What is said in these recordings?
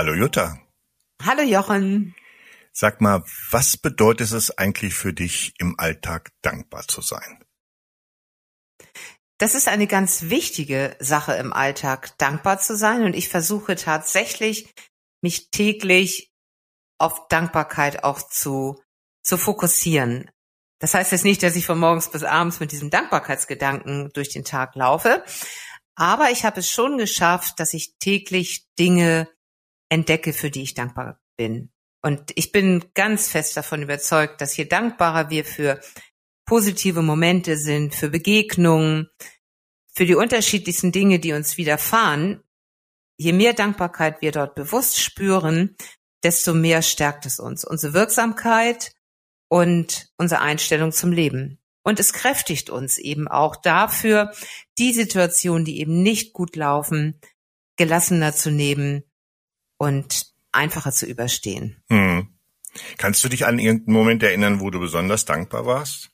Hallo Jutta. Hallo Jochen. Sag mal, was bedeutet es eigentlich für dich, im Alltag dankbar zu sein? Das ist eine ganz wichtige Sache im Alltag, dankbar zu sein. Und ich versuche tatsächlich, mich täglich auf Dankbarkeit auch zu, zu fokussieren. Das heißt jetzt nicht, dass ich von morgens bis abends mit diesem Dankbarkeitsgedanken durch den Tag laufe. Aber ich habe es schon geschafft, dass ich täglich Dinge entdecke, für die ich dankbar bin. Und ich bin ganz fest davon überzeugt, dass je dankbarer wir für positive Momente sind, für Begegnungen, für die unterschiedlichsten Dinge, die uns widerfahren, je mehr Dankbarkeit wir dort bewusst spüren, desto mehr stärkt es uns, unsere Wirksamkeit und unsere Einstellung zum Leben. Und es kräftigt uns eben auch dafür, die Situationen, die eben nicht gut laufen, gelassener zu nehmen und einfacher zu überstehen. Hm. Kannst du dich an irgendeinen Moment erinnern, wo du besonders dankbar warst?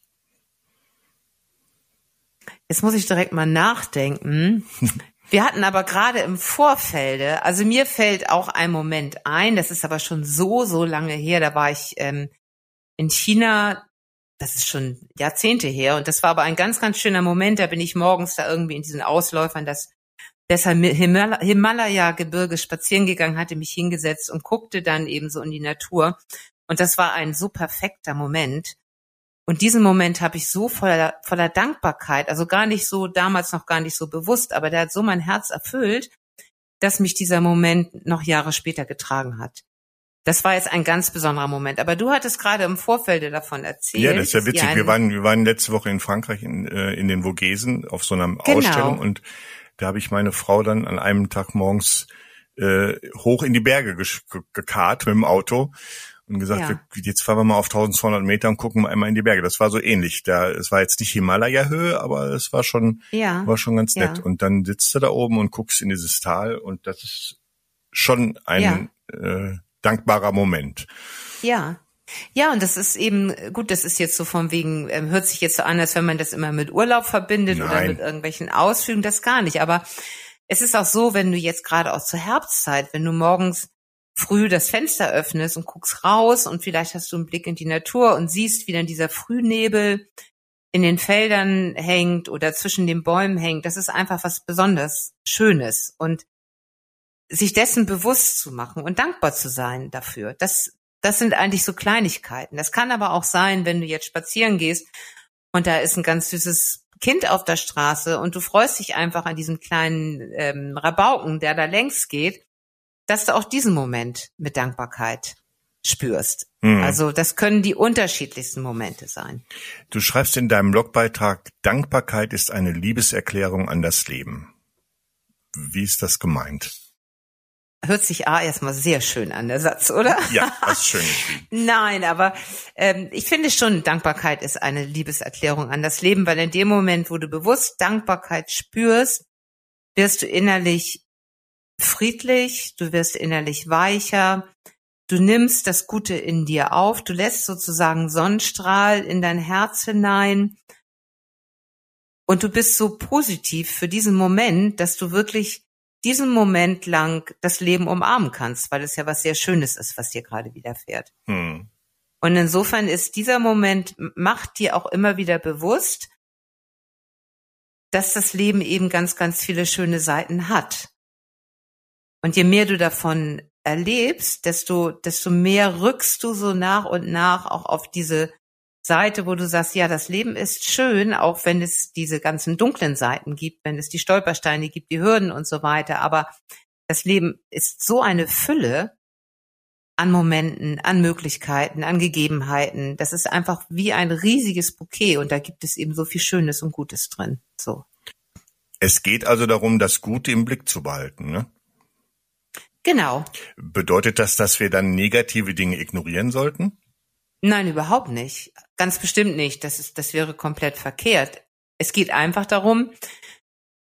Jetzt muss ich direkt mal nachdenken. Wir hatten aber gerade im Vorfelde, also mir fällt auch ein Moment ein, das ist aber schon so, so lange her, da war ich ähm, in China, das ist schon Jahrzehnte her, und das war aber ein ganz, ganz schöner Moment, da bin ich morgens da irgendwie in diesen Ausläufern, das deshalb Himalaya-Gebirge spazieren gegangen, hatte mich hingesetzt und guckte dann eben so in die Natur. Und das war ein so perfekter Moment. Und diesen Moment habe ich so voller, voller Dankbarkeit, also gar nicht so, damals noch gar nicht so bewusst, aber der hat so mein Herz erfüllt, dass mich dieser Moment noch Jahre später getragen hat. Das war jetzt ein ganz besonderer Moment. Aber du hattest gerade im Vorfeld davon erzählt. Ja, das ist ja witzig. Wir waren, wir waren letzte Woche in Frankreich in, äh, in den Vogesen auf so einer genau. Ausstellung und da habe ich meine Frau dann an einem Tag morgens äh, hoch in die Berge gekarrt mit dem Auto und gesagt, ja. jetzt fahren wir mal auf 1200 Meter und gucken mal einmal in die Berge. Das war so ähnlich. Da, es war jetzt nicht Himalaya-Höhe, aber es war schon, ja. war schon ganz nett. Ja. Und dann sitzt du da oben und guckst in dieses Tal und das ist schon ein äh, dankbarer Moment. Ja. Ja, und das ist eben, gut, das ist jetzt so von wegen, ähm, hört sich jetzt so an, als wenn man das immer mit Urlaub verbindet Nein. oder mit irgendwelchen Ausflügen, das gar nicht. Aber es ist auch so, wenn du jetzt gerade auch zur Herbstzeit, wenn du morgens früh das Fenster öffnest und guckst raus und vielleicht hast du einen Blick in die Natur und siehst, wie dann dieser Frühnebel in den Feldern hängt oder zwischen den Bäumen hängt, das ist einfach was besonders Schönes und sich dessen bewusst zu machen und dankbar zu sein dafür. Das, das sind eigentlich so Kleinigkeiten. Das kann aber auch sein, wenn du jetzt spazieren gehst und da ist ein ganz süßes Kind auf der Straße und du freust dich einfach an diesem kleinen ähm, Rabauken, der da längs geht, dass du auch diesen Moment mit Dankbarkeit spürst. Mhm. Also das können die unterschiedlichsten Momente sein. Du schreibst in deinem Blogbeitrag, Dankbarkeit ist eine Liebeserklärung an das Leben. Wie ist das gemeint? Hört sich A erstmal sehr schön an, der Satz, oder? Ja, das ist schön geschrieben. Nein, aber ähm, ich finde schon, Dankbarkeit ist eine Liebeserklärung an das Leben, weil in dem Moment, wo du bewusst Dankbarkeit spürst, wirst du innerlich friedlich, du wirst innerlich weicher, du nimmst das Gute in dir auf, du lässt sozusagen Sonnenstrahl in dein Herz hinein und du bist so positiv für diesen Moment, dass du wirklich diesen Moment lang das Leben umarmen kannst, weil es ja was sehr Schönes ist, was dir gerade widerfährt. Hm. Und insofern ist dieser Moment, macht dir auch immer wieder bewusst, dass das Leben eben ganz, ganz viele schöne Seiten hat. Und je mehr du davon erlebst, desto, desto mehr rückst du so nach und nach auch auf diese Seite, wo du sagst, ja, das Leben ist schön, auch wenn es diese ganzen dunklen Seiten gibt, wenn es die Stolpersteine gibt, die Hürden und so weiter. Aber das Leben ist so eine Fülle an Momenten, an Möglichkeiten, an Gegebenheiten. Das ist einfach wie ein riesiges Bouquet und da gibt es eben so viel Schönes und Gutes drin. So. Es geht also darum, das Gute im Blick zu behalten, ne? Genau. Bedeutet das, dass wir dann negative Dinge ignorieren sollten? Nein, überhaupt nicht. Ganz bestimmt nicht. Das ist, das wäre komplett verkehrt. Es geht einfach darum,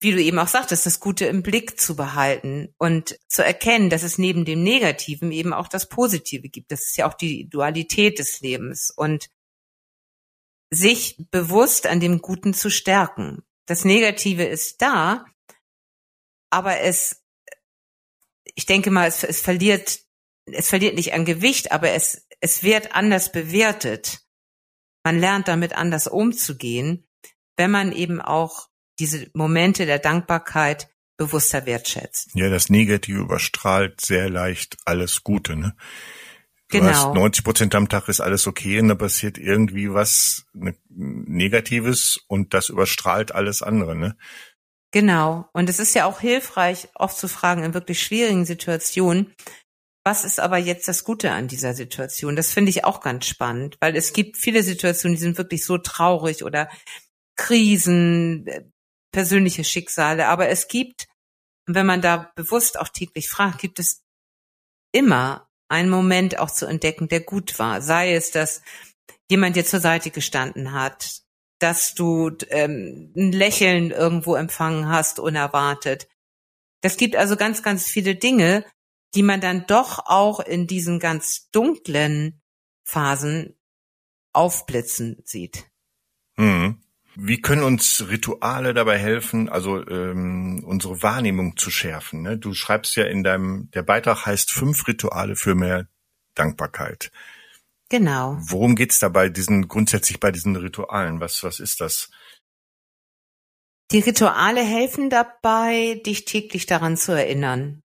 wie du eben auch sagtest, das Gute im Blick zu behalten und zu erkennen, dass es neben dem Negativen eben auch das Positive gibt. Das ist ja auch die Dualität des Lebens und sich bewusst an dem Guten zu stärken. Das Negative ist da, aber es ich denke mal, es, es verliert, es verliert nicht an Gewicht, aber es, es wird anders bewertet. Man lernt damit anders umzugehen, wenn man eben auch diese Momente der Dankbarkeit bewusster wertschätzt. Ja, das Negative überstrahlt sehr leicht alles Gute, ne? Du genau. hast 90 Prozent am Tag ist alles okay und da passiert irgendwie was ne, Negatives und das überstrahlt alles andere, ne? Genau. Und es ist ja auch hilfreich, oft zu fragen in wirklich schwierigen Situationen, was ist aber jetzt das Gute an dieser Situation? Das finde ich auch ganz spannend, weil es gibt viele Situationen, die sind wirklich so traurig oder Krisen, persönliche Schicksale. Aber es gibt, wenn man da bewusst auch täglich fragt, gibt es immer einen Moment auch zu entdecken, der gut war. Sei es, dass jemand dir zur Seite gestanden hat, dass du ähm, ein Lächeln irgendwo empfangen hast, unerwartet. Das gibt also ganz, ganz viele Dinge, die man dann doch auch in diesen ganz dunklen Phasen aufblitzen sieht. Mhm. Wie können uns Rituale dabei helfen, also ähm, unsere Wahrnehmung zu schärfen? Ne? Du schreibst ja in deinem, der Beitrag heißt fünf Rituale für mehr Dankbarkeit. Genau. Worum geht's dabei, diesen grundsätzlich bei diesen Ritualen? Was was ist das? Die Rituale helfen dabei, dich täglich daran zu erinnern,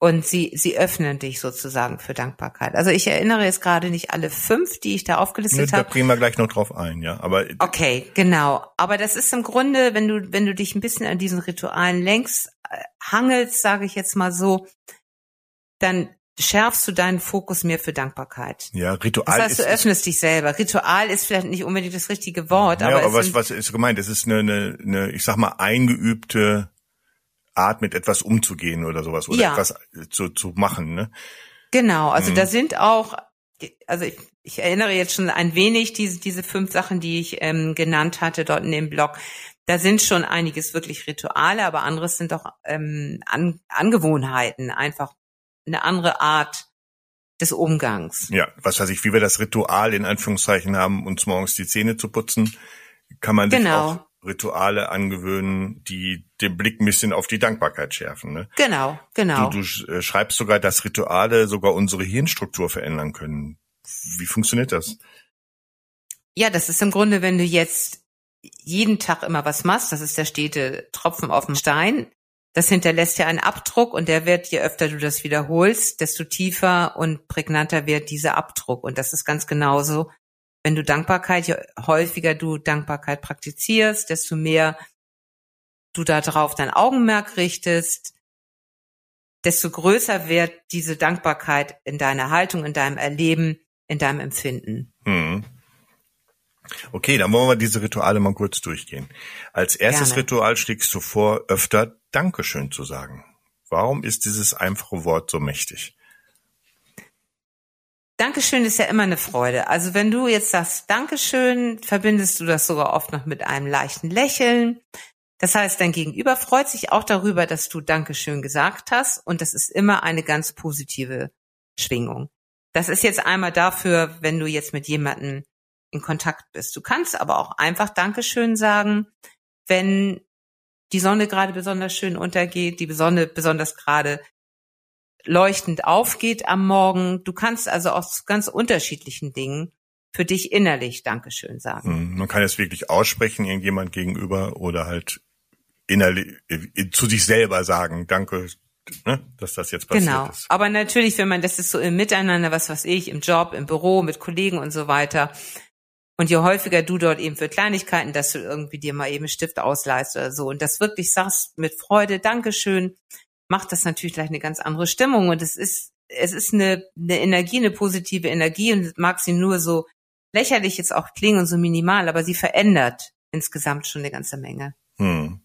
und sie, sie öffnen dich sozusagen für Dankbarkeit. Also ich erinnere jetzt gerade nicht alle fünf, die ich da aufgelistet habe. Da wir gleich noch drauf ein, ja. Aber okay, genau. Aber das ist im Grunde, wenn du, wenn du dich ein bisschen an diesen Ritualen längst äh, hangelst, sage ich jetzt mal so, dann schärfst du deinen Fokus mehr für Dankbarkeit. Ja, Ritual. Das heißt, du ist, öffnest dich selber. Ritual ist vielleicht nicht unbedingt das richtige Wort, ja, aber, aber was, was ist gemeint? Es ist eine, eine, eine, ich sag mal, eingeübte Art, mit etwas umzugehen oder sowas oder ja. etwas zu, zu machen. Ne? Genau, also mhm. da sind auch, also ich, ich erinnere jetzt schon ein wenig diese, diese fünf Sachen, die ich ähm, genannt hatte dort in dem Blog. Da sind schon einiges wirklich Rituale, aber anderes sind doch ähm, An Angewohnheiten, einfach eine andere Art des Umgangs. Ja, was weiß ich, wie wir das Ritual in Anführungszeichen haben, uns morgens die Zähne zu putzen, kann man sich genau. auch Rituale angewöhnen, die den Blick ein bisschen auf die Dankbarkeit schärfen. Ne? Genau, genau. Du, du äh, schreibst sogar, dass Rituale sogar unsere Hirnstruktur verändern können. Wie funktioniert das? Ja, das ist im Grunde, wenn du jetzt jeden Tag immer was machst, das ist der stete Tropfen auf dem Stein, das hinterlässt ja einen Abdruck und der wird, je öfter du das wiederholst, desto tiefer und prägnanter wird dieser Abdruck. Und das ist ganz genauso wenn du Dankbarkeit, je häufiger du Dankbarkeit praktizierst, desto mehr du darauf dein Augenmerk richtest, desto größer wird diese Dankbarkeit in deiner Haltung, in deinem Erleben, in deinem Empfinden. Hm. Okay, dann wollen wir diese Rituale mal kurz durchgehen. Als erstes Gerne. Ritual schlägst du vor, öfter Dankeschön zu sagen. Warum ist dieses einfache Wort so mächtig? Dankeschön ist ja immer eine Freude. Also wenn du jetzt sagst Dankeschön, verbindest du das sogar oft noch mit einem leichten Lächeln. Das heißt, dein Gegenüber freut sich auch darüber, dass du Dankeschön gesagt hast und das ist immer eine ganz positive Schwingung. Das ist jetzt einmal dafür, wenn du jetzt mit jemandem in Kontakt bist. Du kannst aber auch einfach Dankeschön sagen, wenn die Sonne gerade besonders schön untergeht, die Sonne besonders gerade leuchtend aufgeht am Morgen. Du kannst also aus ganz unterschiedlichen Dingen für dich innerlich Dankeschön sagen. Hm, man kann es wirklich aussprechen, irgendjemand gegenüber oder halt innerlich äh, zu sich selber sagen, danke, ne, dass das jetzt passiert genau. ist. Aber natürlich, wenn man, das ist so im Miteinander, was weiß ich, im Job, im Büro, mit Kollegen und so weiter. Und je häufiger du dort eben für Kleinigkeiten, dass du irgendwie dir mal eben Stift ausleihst oder so und das wirklich sagst mit Freude, Dankeschön, macht das natürlich gleich eine ganz andere Stimmung und es ist es ist eine, eine Energie, eine positive Energie und mag sie nur so lächerlich jetzt auch klingen und so minimal, aber sie verändert insgesamt schon eine ganze Menge. Hm.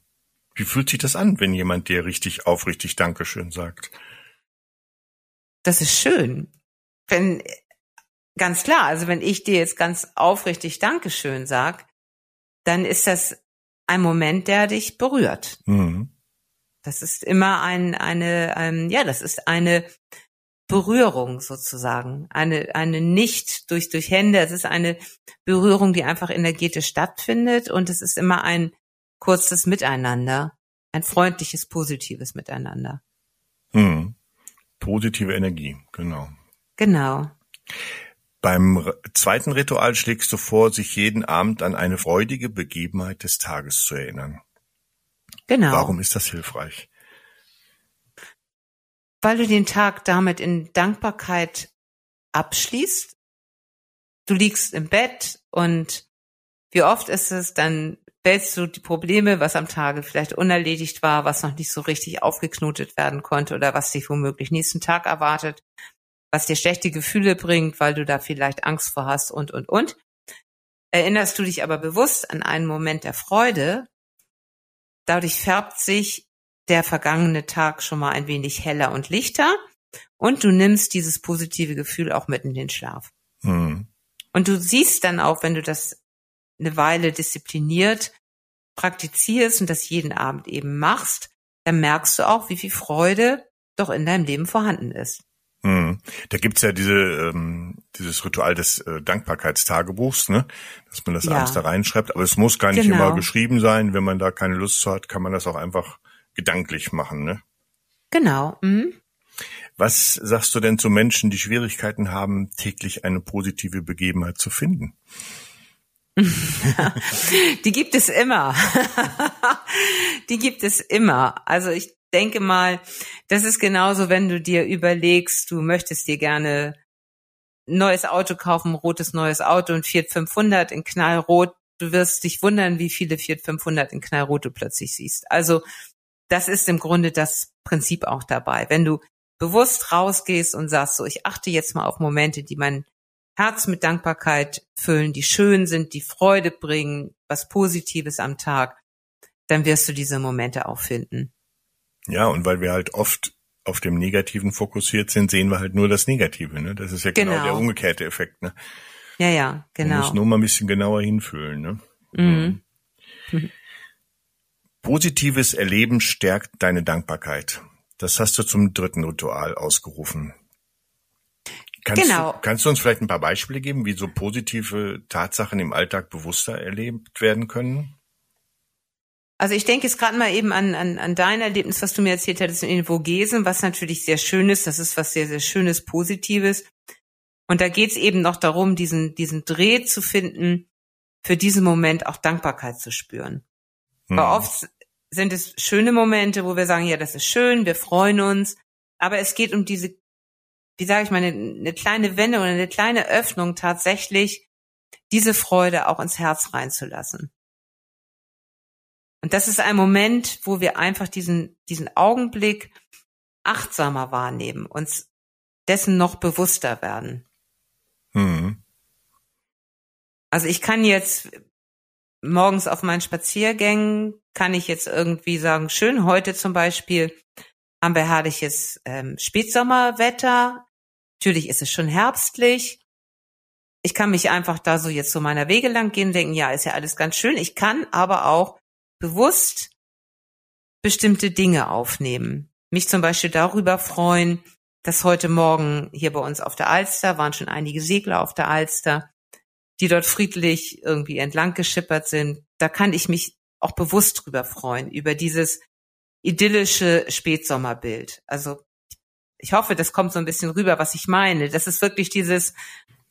Wie fühlt sich das an, wenn jemand dir richtig aufrichtig Dankeschön sagt? Das ist schön. Wenn, ganz klar, also wenn ich dir jetzt ganz aufrichtig Dankeschön sag, dann ist das ein Moment, der dich berührt. Mhm. Das ist immer ein, eine, ähm, ja, das ist eine Berührung sozusagen, eine, eine nicht durch, durch Hände, es ist eine Berührung, die einfach energetisch stattfindet und es ist immer ein kurzes Miteinander, ein freundliches, positives Miteinander. Hm. Positive Energie, genau. Genau. Beim zweiten Ritual schlägst du vor, sich jeden Abend an eine freudige Begebenheit des Tages zu erinnern. Genau. Warum ist das hilfreich? Weil du den Tag damit in Dankbarkeit abschließt. Du liegst im Bett und wie oft ist es, dann wälzt du die Probleme, was am Tage vielleicht unerledigt war, was noch nicht so richtig aufgeknotet werden konnte oder was dich womöglich nächsten Tag erwartet, was dir schlechte Gefühle bringt, weil du da vielleicht Angst vor hast und, und, und. Erinnerst du dich aber bewusst an einen Moment der Freude, dadurch färbt sich der vergangene Tag schon mal ein wenig heller und lichter und du nimmst dieses positive Gefühl auch mit in den Schlaf. Mhm. Und du siehst dann auch, wenn du das eine Weile diszipliniert praktizierst und das jeden Abend eben machst, dann merkst du auch, wie viel Freude doch in deinem Leben vorhanden ist. Hm. Da gibt's ja diese, ähm, dieses Ritual des äh, Dankbarkeitstagebuchs, ne? dass man das ja. abends da reinschreibt. Aber es muss gar nicht genau. immer geschrieben sein. Wenn man da keine Lust zu hat, kann man das auch einfach gedanklich machen. Ne? Genau. Mhm. Was sagst du denn zu Menschen, die Schwierigkeiten haben, täglich eine positive Begebenheit zu finden? die gibt es immer. die gibt es immer. Also ich denke mal, das ist genauso, wenn du dir überlegst, du möchtest dir gerne neues Auto kaufen, rotes neues Auto und Fiat 500 in knallrot. Du wirst dich wundern, wie viele Fiat 500 in knallrot du plötzlich siehst. Also das ist im Grunde das Prinzip auch dabei. Wenn du bewusst rausgehst und sagst so, ich achte jetzt mal auf Momente, die mein Herz mit Dankbarkeit füllen, die schön sind, die Freude bringen, was Positives am Tag, dann wirst du diese Momente auch finden. Ja, und weil wir halt oft auf dem Negativen fokussiert sind, sehen wir halt nur das Negative. Ne? Das ist ja genau, genau der umgekehrte Effekt. Ne? Ja, ja, genau. Man muss nur mal ein bisschen genauer hinfühlen. Ne? Mhm. mhm. Positives Erleben stärkt deine Dankbarkeit. Das hast du zum dritten Ritual ausgerufen. Kannst genau. Du, kannst du uns vielleicht ein paar Beispiele geben, wie so positive Tatsachen im Alltag bewusster erlebt werden können? Also ich denke jetzt gerade mal eben an, an, an dein Erlebnis, was du mir erzählt hattest in den Vogesen, was natürlich sehr schön ist. Das ist was sehr, sehr Schönes, Positives. Und da geht es eben noch darum, diesen, diesen Dreh zu finden, für diesen Moment auch Dankbarkeit zu spüren. Hm. Weil oft sind es schöne Momente, wo wir sagen, ja, das ist schön, wir freuen uns. Aber es geht um diese, wie sage ich mal, eine, eine kleine Wende oder eine kleine Öffnung tatsächlich, diese Freude auch ins Herz reinzulassen. Und das ist ein Moment, wo wir einfach diesen, diesen Augenblick achtsamer wahrnehmen, uns dessen noch bewusster werden. Mhm. Also ich kann jetzt morgens auf meinen Spaziergängen, kann ich jetzt irgendwie sagen, schön, heute zum Beispiel haben wir herrliches ähm, Spätsommerwetter. Natürlich ist es schon herbstlich. Ich kann mich einfach da so jetzt so meiner Wege lang gehen, denken, ja, ist ja alles ganz schön. Ich kann aber auch bewusst bestimmte Dinge aufnehmen. Mich zum Beispiel darüber freuen, dass heute Morgen hier bei uns auf der Alster waren schon einige Segler auf der Alster, die dort friedlich irgendwie entlang geschippert sind. Da kann ich mich auch bewusst drüber freuen, über dieses idyllische Spätsommerbild. Also ich hoffe, das kommt so ein bisschen rüber, was ich meine. Das ist wirklich dieses.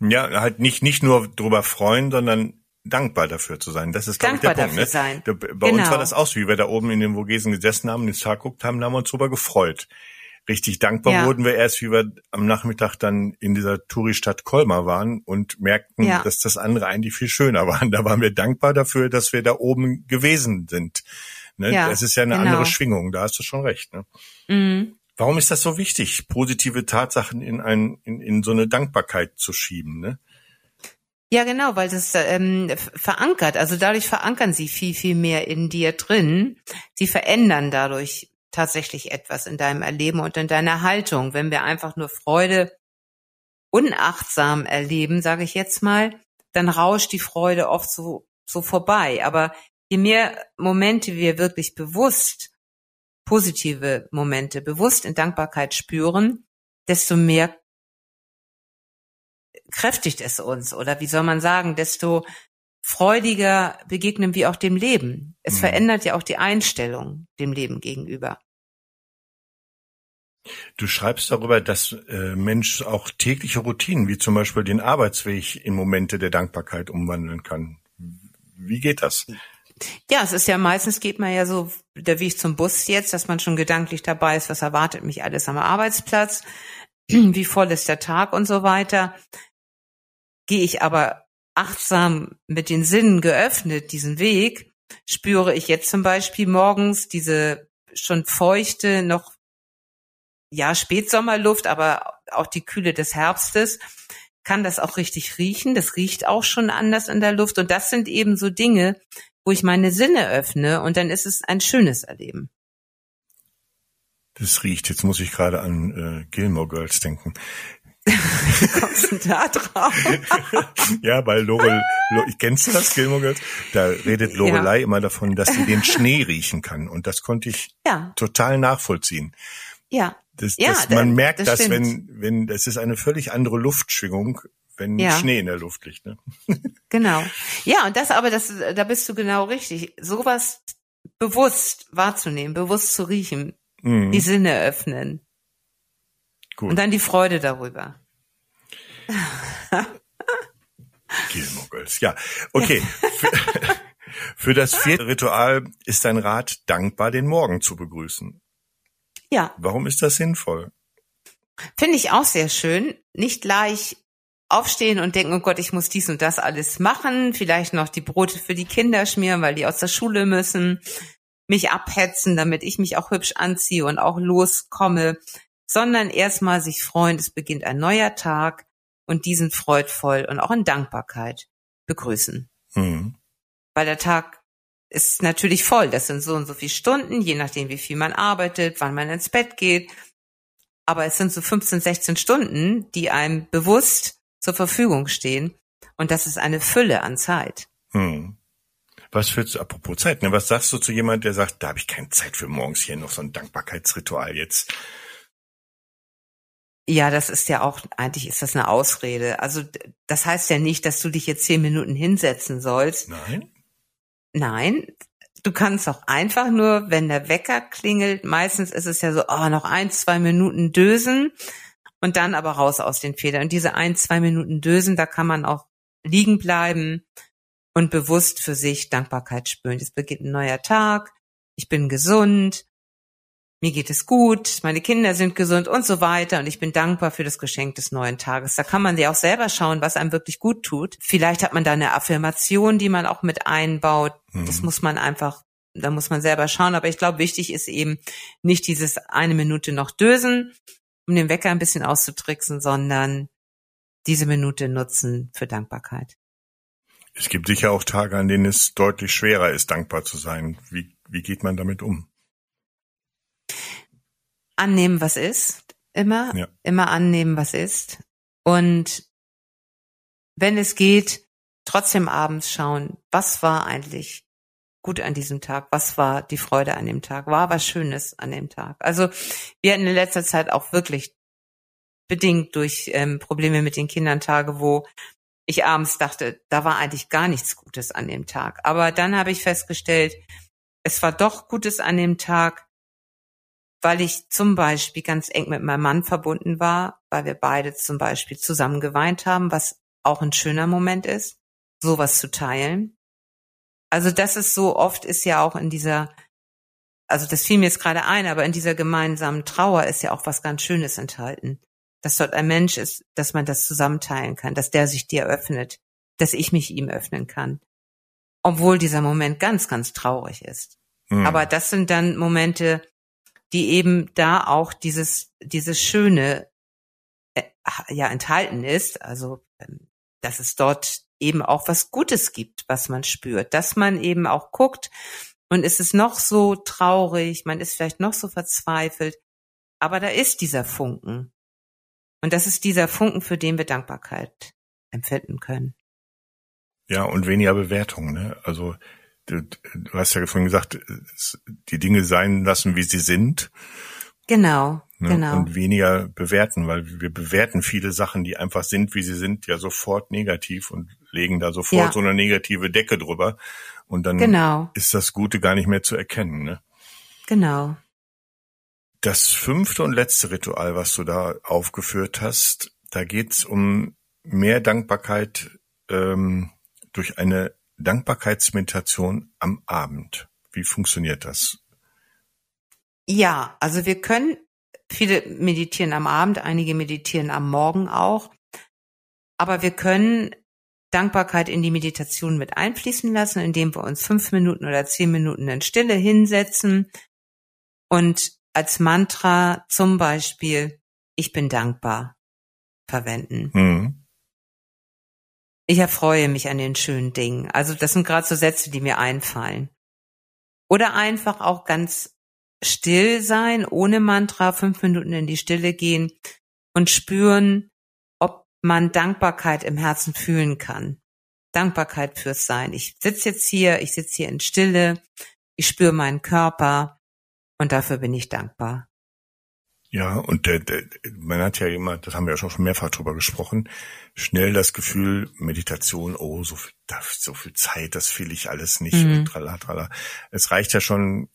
Ja, halt nicht, nicht nur drüber freuen, sondern dankbar dafür zu sein. Das ist, glaube ich, der Punkt. Ne? Sein. Bei genau. uns war genau. das aus, wie wir da oben in den Vogesen gesessen haben, den Tag geguckt haben, da haben wir uns drüber gefreut. Richtig dankbar ja. wurden wir erst, wie wir am Nachmittag dann in dieser Touristadt Colmar waren und merkten, ja. dass das andere eigentlich viel schöner war. Da waren wir dankbar dafür, dass wir da oben gewesen sind. Ne? Ja, das ist ja eine genau. andere Schwingung, da hast du schon recht. Ne? Mhm. Warum ist das so wichtig, positive Tatsachen in, ein, in, in so eine Dankbarkeit zu schieben? Ne? Ja, genau, weil das ähm, verankert, also dadurch verankern sie viel, viel mehr in dir drin. Sie verändern dadurch tatsächlich etwas in deinem Erleben und in deiner Haltung. Wenn wir einfach nur Freude unachtsam erleben, sage ich jetzt mal, dann rauscht die Freude oft so, so vorbei. Aber je mehr Momente wir wirklich bewusst, positive Momente, bewusst in Dankbarkeit spüren, desto mehr kräftigt es uns oder wie soll man sagen, desto freudiger begegnen wir auch dem Leben. Es mhm. verändert ja auch die Einstellung dem Leben gegenüber. Du schreibst darüber, dass äh, Mensch auch tägliche Routinen, wie zum Beispiel den Arbeitsweg in Momente der Dankbarkeit umwandeln kann. Wie geht das? Ja, es ist ja meistens geht man ja so der Weg zum Bus jetzt, dass man schon gedanklich dabei ist, was erwartet mich alles am Arbeitsplatz, wie voll ist der Tag und so weiter. Gehe ich aber achtsam mit den Sinnen geöffnet diesen Weg, spüre ich jetzt zum Beispiel morgens diese schon feuchte, noch ja Spätsommerluft, aber auch die Kühle des Herbstes, kann das auch richtig riechen. Das riecht auch schon anders in der Luft und das sind eben so Dinge, wo ich meine Sinne öffne und dann ist es ein schönes Erleben. Das riecht. Jetzt muss ich gerade an äh, Gilmore Girls denken. Wie kommst du da drauf? ja, weil Lore, Lore, kennst du das, Gilmore Girls? Da redet Lorelei ja. immer davon, dass sie den Schnee riechen kann. Und das konnte ich ja. total nachvollziehen. Ja. Das, ja, das, man merkt das, das wenn, wenn, das ist eine völlig andere Luftschwingung, wenn ja. Schnee in der Luft liegt. Ne? Genau. Ja, und das aber, das, da bist du genau richtig. Sowas bewusst wahrzunehmen, bewusst zu riechen, mhm. die Sinne öffnen. Gut. Und dann die Freude darüber. Gilmore Girls, ja. Okay. Für das vierte Ritual ist dein Rat dankbar, den Morgen zu begrüßen. Ja. Warum ist das sinnvoll? Finde ich auch sehr schön. Nicht gleich aufstehen und denken, oh Gott, ich muss dies und das alles machen, vielleicht noch die Brote für die Kinder schmieren, weil die aus der Schule müssen, mich abhetzen, damit ich mich auch hübsch anziehe und auch loskomme, sondern erstmal sich freuen, es beginnt ein neuer Tag und diesen freudvoll und auch in Dankbarkeit begrüßen. Mhm. Weil der Tag ist natürlich voll. Das sind so und so viele Stunden, je nachdem, wie viel man arbeitet, wann man ins Bett geht. Aber es sind so 15, 16 Stunden, die einem bewusst zur Verfügung stehen. Und das ist eine Fülle an Zeit. Hm. Was für, apropos Zeit, ne? Was sagst du zu jemand, der sagt, da habe ich keine Zeit für morgens hier noch so ein Dankbarkeitsritual jetzt? Ja, das ist ja auch, eigentlich ist das eine Ausrede. Also, das heißt ja nicht, dass du dich jetzt zehn Minuten hinsetzen sollst. Nein. Nein, du kannst auch einfach nur, wenn der Wecker klingelt, meistens ist es ja so, oh, noch ein, zwei Minuten dösen und dann aber raus aus den Federn. Und diese ein, zwei Minuten Dösen, da kann man auch liegen bleiben und bewusst für sich Dankbarkeit spüren. Jetzt beginnt ein neuer Tag, ich bin gesund, mir geht es gut, meine Kinder sind gesund und so weiter und ich bin dankbar für das Geschenk des neuen Tages. Da kann man ja auch selber schauen, was einem wirklich gut tut. Vielleicht hat man da eine Affirmation, die man auch mit einbaut. Mhm. Das muss man einfach, da muss man selber schauen. Aber ich glaube, wichtig ist eben nicht dieses eine Minute noch dösen, um den Wecker ein bisschen auszutricksen, sondern diese Minute nutzen für Dankbarkeit. Es gibt sicher auch Tage, an denen es deutlich schwerer ist, dankbar zu sein. Wie, wie geht man damit um? Annehmen, was ist. Immer, ja. immer annehmen, was ist. Und wenn es geht, trotzdem abends schauen, was war eigentlich gut an diesem Tag? Was war die Freude an dem Tag? War was Schönes an dem Tag? Also wir hatten in letzter Zeit auch wirklich bedingt durch ähm, Probleme mit den Kindern Tage, wo ich abends dachte, da war eigentlich gar nichts Gutes an dem Tag. Aber dann habe ich festgestellt, es war doch Gutes an dem Tag, weil ich zum Beispiel ganz eng mit meinem Mann verbunden war, weil wir beide zum Beispiel zusammen geweint haben, was auch ein schöner Moment ist, sowas zu teilen. Also das ist so oft ist ja auch in dieser, also das fiel mir jetzt gerade ein, aber in dieser gemeinsamen Trauer ist ja auch was ganz Schönes enthalten. Dass dort ein Mensch ist, dass man das zusammenteilen kann, dass der sich dir öffnet, dass ich mich ihm öffnen kann. Obwohl dieser Moment ganz, ganz traurig ist. Mhm. Aber das sind dann Momente, die eben da auch dieses, dieses Schöne äh, ja enthalten ist. Also, ähm, dass es dort eben auch was Gutes gibt, was man spürt, dass man eben auch guckt und ist es noch so traurig, man ist vielleicht noch so verzweifelt, aber da ist dieser Funken. Und das ist dieser Funken, für den wir Dankbarkeit empfinden können. Ja, und weniger Bewertung, ne? Also du, du hast ja vorhin gesagt, die Dinge sein lassen, wie sie sind. Genau, ne? genau. Und weniger bewerten, weil wir bewerten viele Sachen, die einfach sind, wie sie sind, ja sofort negativ und legen da sofort ja. so eine negative Decke drüber. Und dann genau. ist das Gute gar nicht mehr zu erkennen. Ne? Genau. Das fünfte und letzte Ritual, was du da aufgeführt hast, da geht's um mehr Dankbarkeit ähm, durch eine Dankbarkeitsmeditation am Abend. Wie funktioniert das? Ja, also wir können, viele meditieren am Abend, einige meditieren am Morgen auch, aber wir können Dankbarkeit in die Meditation mit einfließen lassen, indem wir uns fünf Minuten oder zehn Minuten in Stille hinsetzen und als Mantra zum Beispiel Ich bin dankbar verwenden. Mhm. Ich erfreue mich an den schönen Dingen. Also das sind gerade so Sätze, die mir einfallen. Oder einfach auch ganz still sein, ohne Mantra, fünf Minuten in die Stille gehen und spüren, ob man Dankbarkeit im Herzen fühlen kann. Dankbarkeit fürs Sein. Ich sitze jetzt hier, ich sitze hier in Stille, ich spüre meinen Körper und dafür bin ich dankbar. Ja, und der, der, man hat ja immer, das haben wir ja schon mehrfach drüber gesprochen, schnell das Gefühl, Meditation, oh, so viel, so viel Zeit, das will ich alles nicht. Mhm. Trala, trala. Es reicht ja schon,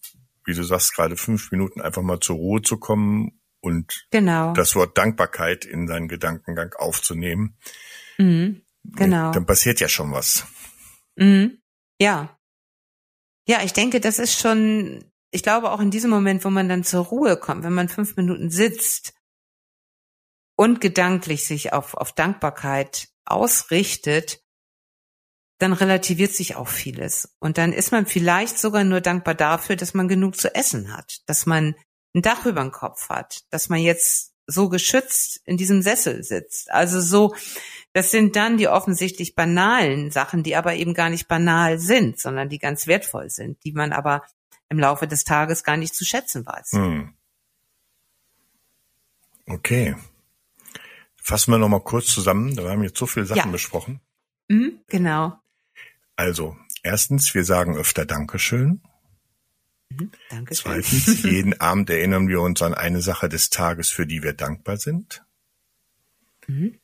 wie du sagst, gerade fünf Minuten einfach mal zur Ruhe zu kommen und genau. das Wort Dankbarkeit in seinen Gedankengang aufzunehmen. Mhm. Genau. Dann passiert ja schon was. Mhm. Ja. Ja, ich denke, das ist schon ich glaube auch in diesem Moment, wo man dann zur Ruhe kommt, wenn man fünf Minuten sitzt und gedanklich sich auf, auf Dankbarkeit ausrichtet, dann relativiert sich auch vieles. Und dann ist man vielleicht sogar nur dankbar dafür, dass man genug zu essen hat, dass man ein Dach über den Kopf hat, dass man jetzt so geschützt in diesem Sessel sitzt. Also so, das sind dann die offensichtlich banalen Sachen, die aber eben gar nicht banal sind, sondern die ganz wertvoll sind, die man aber im Laufe des Tages gar nicht zu schätzen weiß. Hm. Okay. Fassen wir nochmal kurz zusammen. Da haben wir jetzt so viele Sachen ja. besprochen. Mhm, genau. Also, erstens, wir sagen öfter Dankeschön. Mhm, Dankeschön. Zweitens, jeden Abend erinnern wir uns an eine Sache des Tages, für die wir dankbar sind. Mhm.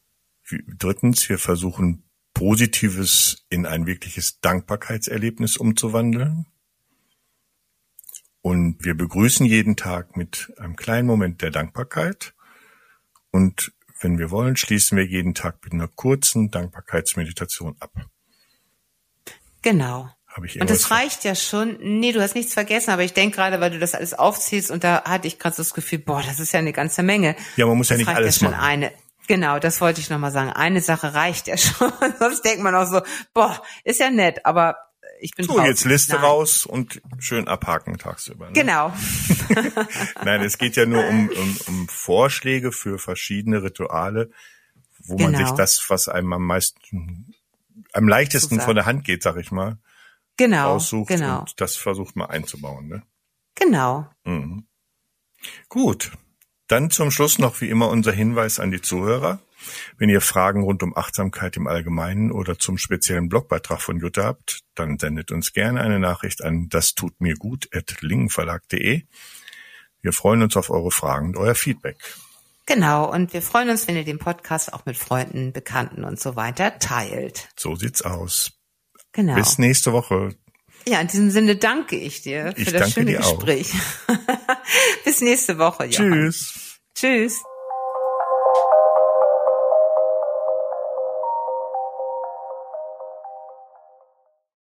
Drittens, wir versuchen Positives in ein wirkliches Dankbarkeitserlebnis umzuwandeln. Und wir begrüßen jeden Tag mit einem kleinen Moment der Dankbarkeit. Und wenn wir wollen, schließen wir jeden Tag mit einer kurzen Dankbarkeitsmeditation ab. Genau. Habe ich und das reicht ja schon. Nee, du hast nichts vergessen, aber ich denke gerade, weil du das alles aufziehst und da hatte ich gerade so das Gefühl, boah, das ist ja eine ganze Menge. Ja, man muss das ja nicht alles ja machen. Eine, genau, das wollte ich nochmal sagen. Eine Sache reicht ja schon. Sonst denkt man auch so, boah, ist ja nett, aber ich bin So, jetzt Liste Nein. raus und schön abhaken tagsüber. Ne? Genau. Nein, es geht ja nur um, um, um Vorschläge für verschiedene Rituale, wo genau. man sich genau. das, was einem am meisten, am leichtesten von der Hand geht, sag ich mal, genau, aussucht genau. und das versucht mal einzubauen. Ne? Genau. Mhm. Gut. Dann zum Schluss noch wie immer unser Hinweis an die Zuhörer. Wenn ihr Fragen rund um Achtsamkeit im Allgemeinen oder zum speziellen Blogbeitrag von Jutta habt, dann sendet uns gerne eine Nachricht an das tut mir gut at lingenverlag.de. Wir freuen uns auf eure Fragen und euer Feedback. Genau, und wir freuen uns, wenn ihr den Podcast auch mit Freunden, Bekannten und so weiter teilt. So sieht's aus. Genau. Bis nächste Woche. Ja, in diesem Sinne danke ich dir für ich das schöne Gespräch. Bis nächste Woche. Johann. Tschüss. Tschüss.